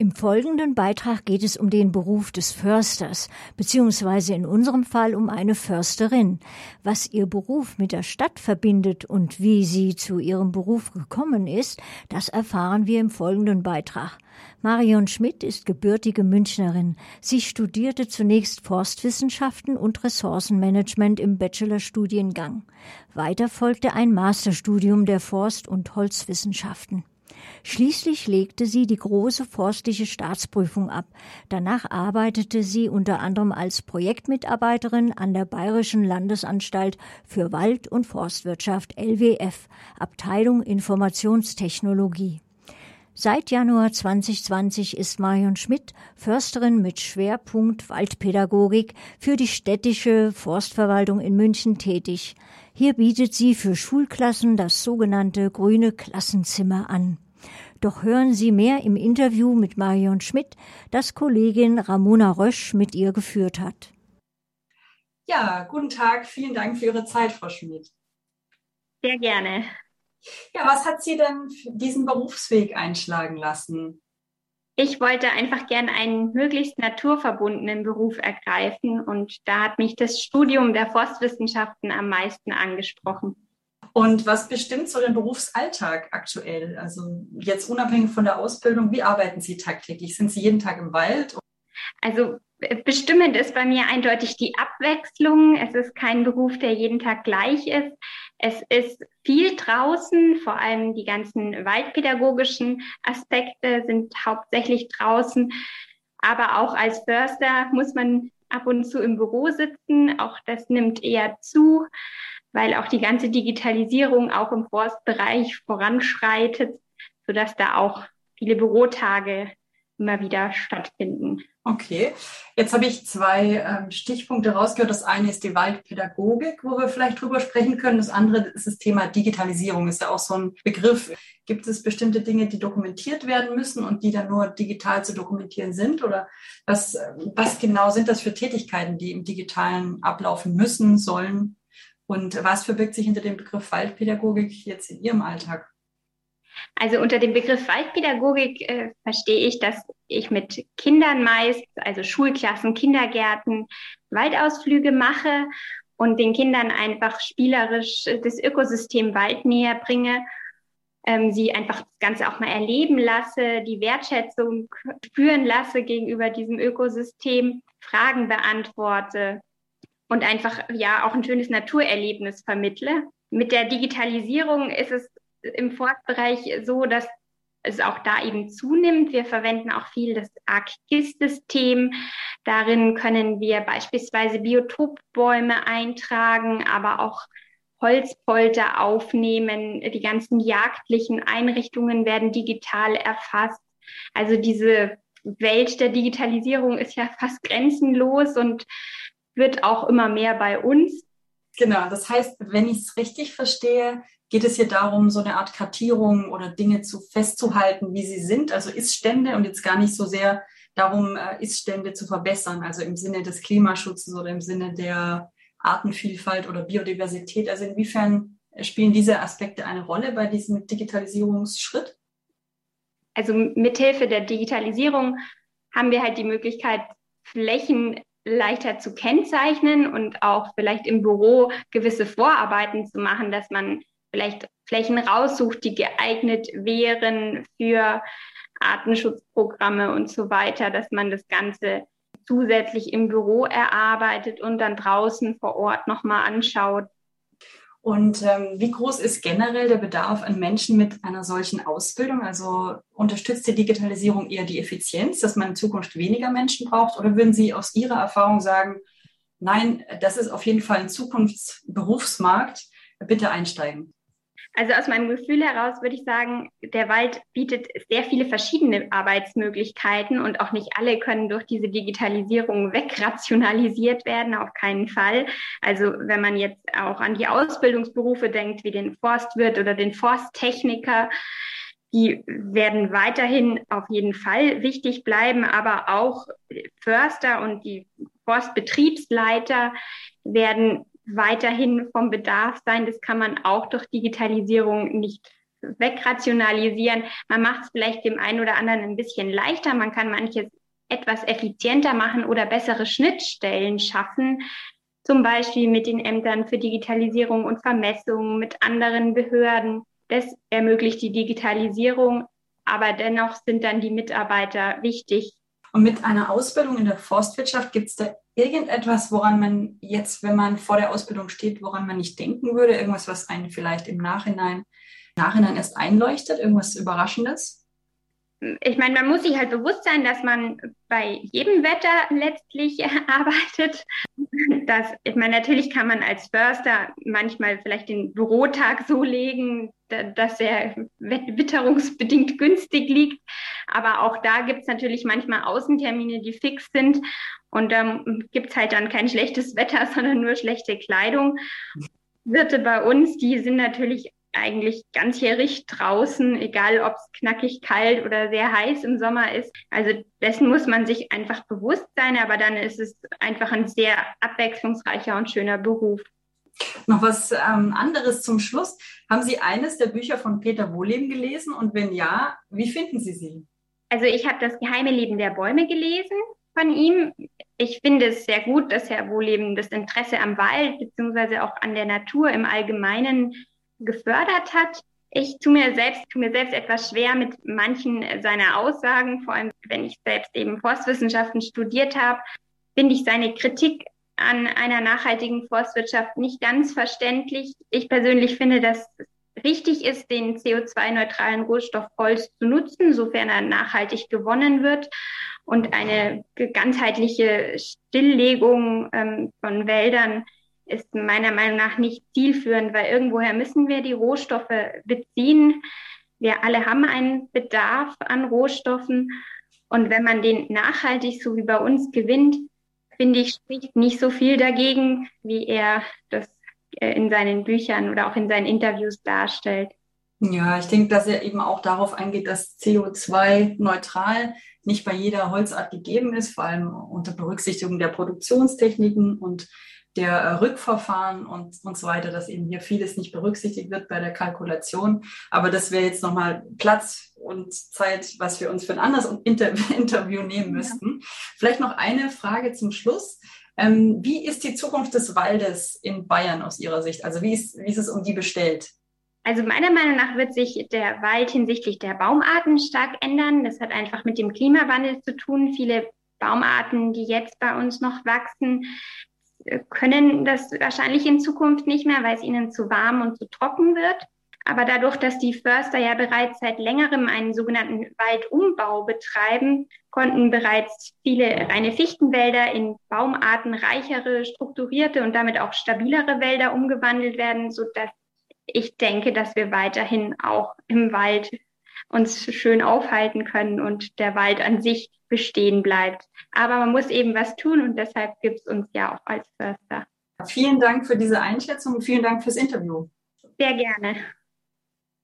Im folgenden Beitrag geht es um den Beruf des Försters, beziehungsweise in unserem Fall um eine Försterin. Was ihr Beruf mit der Stadt verbindet und wie sie zu ihrem Beruf gekommen ist, das erfahren wir im folgenden Beitrag. Marion Schmidt ist gebürtige Münchnerin. Sie studierte zunächst Forstwissenschaften und Ressourcenmanagement im Bachelorstudiengang. Weiter folgte ein Masterstudium der Forst- und Holzwissenschaften. Schließlich legte sie die große forstliche Staatsprüfung ab. Danach arbeitete sie unter anderem als Projektmitarbeiterin an der Bayerischen Landesanstalt für Wald- und Forstwirtschaft LWF, Abteilung Informationstechnologie. Seit Januar 2020 ist Marion Schmidt Försterin mit Schwerpunkt Waldpädagogik für die städtische Forstverwaltung in München tätig. Hier bietet sie für Schulklassen das sogenannte grüne Klassenzimmer an. Doch hören Sie mehr im Interview mit Marion Schmidt, das Kollegin Ramona Rösch mit ihr geführt hat. Ja, guten Tag. Vielen Dank für Ihre Zeit, Frau Schmidt. Sehr gerne. Ja, was hat Sie denn diesen Berufsweg einschlagen lassen? Ich wollte einfach gerne einen möglichst naturverbundenen Beruf ergreifen und da hat mich das Studium der Forstwissenschaften am meisten angesprochen. Und was bestimmt so den Berufsalltag aktuell? Also jetzt unabhängig von der Ausbildung, wie arbeiten Sie tagtäglich? Sind Sie jeden Tag im Wald? Also bestimmend ist bei mir eindeutig die Abwechslung. Es ist kein Beruf, der jeden Tag gleich ist. Es ist viel draußen, vor allem die ganzen waldpädagogischen Aspekte sind hauptsächlich draußen. Aber auch als Förster muss man ab und zu im Büro sitzen. Auch das nimmt eher zu weil auch die ganze Digitalisierung auch im Forstbereich voranschreitet, sodass da auch viele Bürotage immer wieder stattfinden. Okay, jetzt habe ich zwei ähm, Stichpunkte rausgehört. Das eine ist die Waldpädagogik, wo wir vielleicht drüber sprechen können. Das andere ist das Thema Digitalisierung, ist ja auch so ein Begriff. Gibt es bestimmte Dinge, die dokumentiert werden müssen und die dann nur digital zu dokumentieren sind? Oder was, was genau sind das für Tätigkeiten, die im digitalen ablaufen müssen, sollen? Und was verbirgt sich hinter dem Begriff Waldpädagogik jetzt in Ihrem Alltag? Also unter dem Begriff Waldpädagogik äh, verstehe ich, dass ich mit Kindern meist, also Schulklassen, Kindergärten, Waldausflüge mache und den Kindern einfach spielerisch das Ökosystem Wald näher bringe, ähm, sie einfach das Ganze auch mal erleben lasse, die Wertschätzung spüren lasse gegenüber diesem Ökosystem, Fragen beantworte, und einfach ja auch ein schönes Naturerlebnis vermittle. Mit der Digitalisierung ist es im Forstbereich so, dass es auch da eben zunimmt. Wir verwenden auch viel das ArcGIS-System. Darin können wir beispielsweise Biotopbäume eintragen, aber auch Holzpolter aufnehmen. Die ganzen jagdlichen Einrichtungen werden digital erfasst. Also diese Welt der Digitalisierung ist ja fast grenzenlos und wird auch immer mehr bei uns. Genau, das heißt, wenn ich es richtig verstehe, geht es hier darum, so eine Art Kartierung oder Dinge zu festzuhalten, wie sie sind, also Iststände und jetzt gar nicht so sehr darum, äh, Iststände zu verbessern, also im Sinne des Klimaschutzes oder im Sinne der Artenvielfalt oder Biodiversität. Also inwiefern spielen diese Aspekte eine Rolle bei diesem Digitalisierungsschritt? Also mithilfe der Digitalisierung haben wir halt die Möglichkeit, Flächen leichter zu kennzeichnen und auch vielleicht im Büro gewisse Vorarbeiten zu machen, dass man vielleicht Flächen raussucht, die geeignet wären für Artenschutzprogramme und so weiter, dass man das Ganze zusätzlich im Büro erarbeitet und dann draußen vor Ort nochmal anschaut. Und ähm, wie groß ist generell der Bedarf an Menschen mit einer solchen Ausbildung? Also unterstützt die Digitalisierung eher die Effizienz, dass man in Zukunft weniger Menschen braucht? Oder würden Sie aus Ihrer Erfahrung sagen, nein, das ist auf jeden Fall ein Zukunftsberufsmarkt, bitte einsteigen? Also aus meinem Gefühl heraus würde ich sagen, der Wald bietet sehr viele verschiedene Arbeitsmöglichkeiten und auch nicht alle können durch diese Digitalisierung wegrationalisiert werden, auf keinen Fall. Also wenn man jetzt auch an die Ausbildungsberufe denkt, wie den Forstwirt oder den Forsttechniker, die werden weiterhin auf jeden Fall wichtig bleiben, aber auch Förster und die Forstbetriebsleiter werden weiterhin vom Bedarf sein. Das kann man auch durch Digitalisierung nicht wegrationalisieren. Man macht es vielleicht dem einen oder anderen ein bisschen leichter. Man kann manches etwas effizienter machen oder bessere Schnittstellen schaffen. Zum Beispiel mit den Ämtern für Digitalisierung und Vermessung, mit anderen Behörden. Das ermöglicht die Digitalisierung, aber dennoch sind dann die Mitarbeiter wichtig. Und mit einer Ausbildung in der Forstwirtschaft gibt es da irgendetwas, woran man jetzt, wenn man vor der Ausbildung steht, woran man nicht denken würde? Irgendwas, was einen vielleicht im Nachhinein, Nachhinein erst einleuchtet? Irgendwas Überraschendes? ich meine, man muss sich halt bewusst sein, dass man bei jedem Wetter letztlich arbeitet. Das, ich meine, natürlich kann man als Förster manchmal vielleicht den Bürotag so legen, dass er witterungsbedingt günstig liegt. Aber auch da gibt es natürlich manchmal Außentermine, die fix sind. Und da ähm, gibt es halt dann kein schlechtes Wetter, sondern nur schlechte Kleidung. Wirte bei uns, die sind natürlich eigentlich ganzjährig draußen, egal ob es knackig kalt oder sehr heiß im Sommer ist. Also dessen muss man sich einfach bewusst sein, aber dann ist es einfach ein sehr abwechslungsreicher und schöner Beruf. Noch was ähm, anderes zum Schluss. Haben Sie eines der Bücher von Peter Wohleben gelesen? Und wenn ja, wie finden Sie sie? Also ich habe das geheime Leben der Bäume gelesen von ihm. Ich finde es sehr gut, dass Herr Wohleben das Interesse am Wald beziehungsweise auch an der Natur im Allgemeinen gefördert hat. Ich tue mir selbst, tue mir selbst etwas schwer mit manchen seiner Aussagen, vor allem wenn ich selbst eben Forstwissenschaften studiert habe, finde ich seine Kritik an einer nachhaltigen Forstwirtschaft nicht ganz verständlich. Ich persönlich finde, dass es richtig ist, den CO2-neutralen Rohstoff Holz zu nutzen, sofern er nachhaltig gewonnen wird. Und eine ganzheitliche Stilllegung ähm, von Wäldern ist meiner Meinung nach nicht zielführend, weil irgendwoher müssen wir die Rohstoffe beziehen. Wir alle haben einen Bedarf an Rohstoffen. Und wenn man den nachhaltig, so wie bei uns, gewinnt, finde ich, spricht nicht so viel dagegen, wie er das äh, in seinen Büchern oder auch in seinen Interviews darstellt. Ja, ich denke, dass er eben auch darauf eingeht, dass CO2 neutral nicht bei jeder Holzart gegeben ist, vor allem unter Berücksichtigung der Produktionstechniken und der äh, Rückverfahren und, und so weiter, dass eben hier vieles nicht berücksichtigt wird bei der Kalkulation. Aber das wäre jetzt nochmal Platz und Zeit, was wir uns für ein anderes Inter Interview nehmen müssten. Ja. Vielleicht noch eine Frage zum Schluss. Ähm, wie ist die Zukunft des Waldes in Bayern aus Ihrer Sicht? Also wie ist, wie ist es um die bestellt? Also meiner Meinung nach wird sich der Wald hinsichtlich der Baumarten stark ändern. Das hat einfach mit dem Klimawandel zu tun. Viele Baumarten, die jetzt bei uns noch wachsen, können das wahrscheinlich in Zukunft nicht mehr, weil es ihnen zu warm und zu trocken wird. Aber dadurch, dass die Förster ja bereits seit längerem einen sogenannten Waldumbau betreiben, konnten bereits viele reine Fichtenwälder in baumartenreichere, strukturierte und damit auch stabilere Wälder umgewandelt werden, sodass ich denke, dass wir weiterhin auch im Wald uns schön aufhalten können und der Wald an sich bestehen bleibt. Aber man muss eben was tun und deshalb gibt es uns ja auch als Förster. Vielen Dank für diese Einschätzung und vielen Dank fürs Interview. Sehr gerne.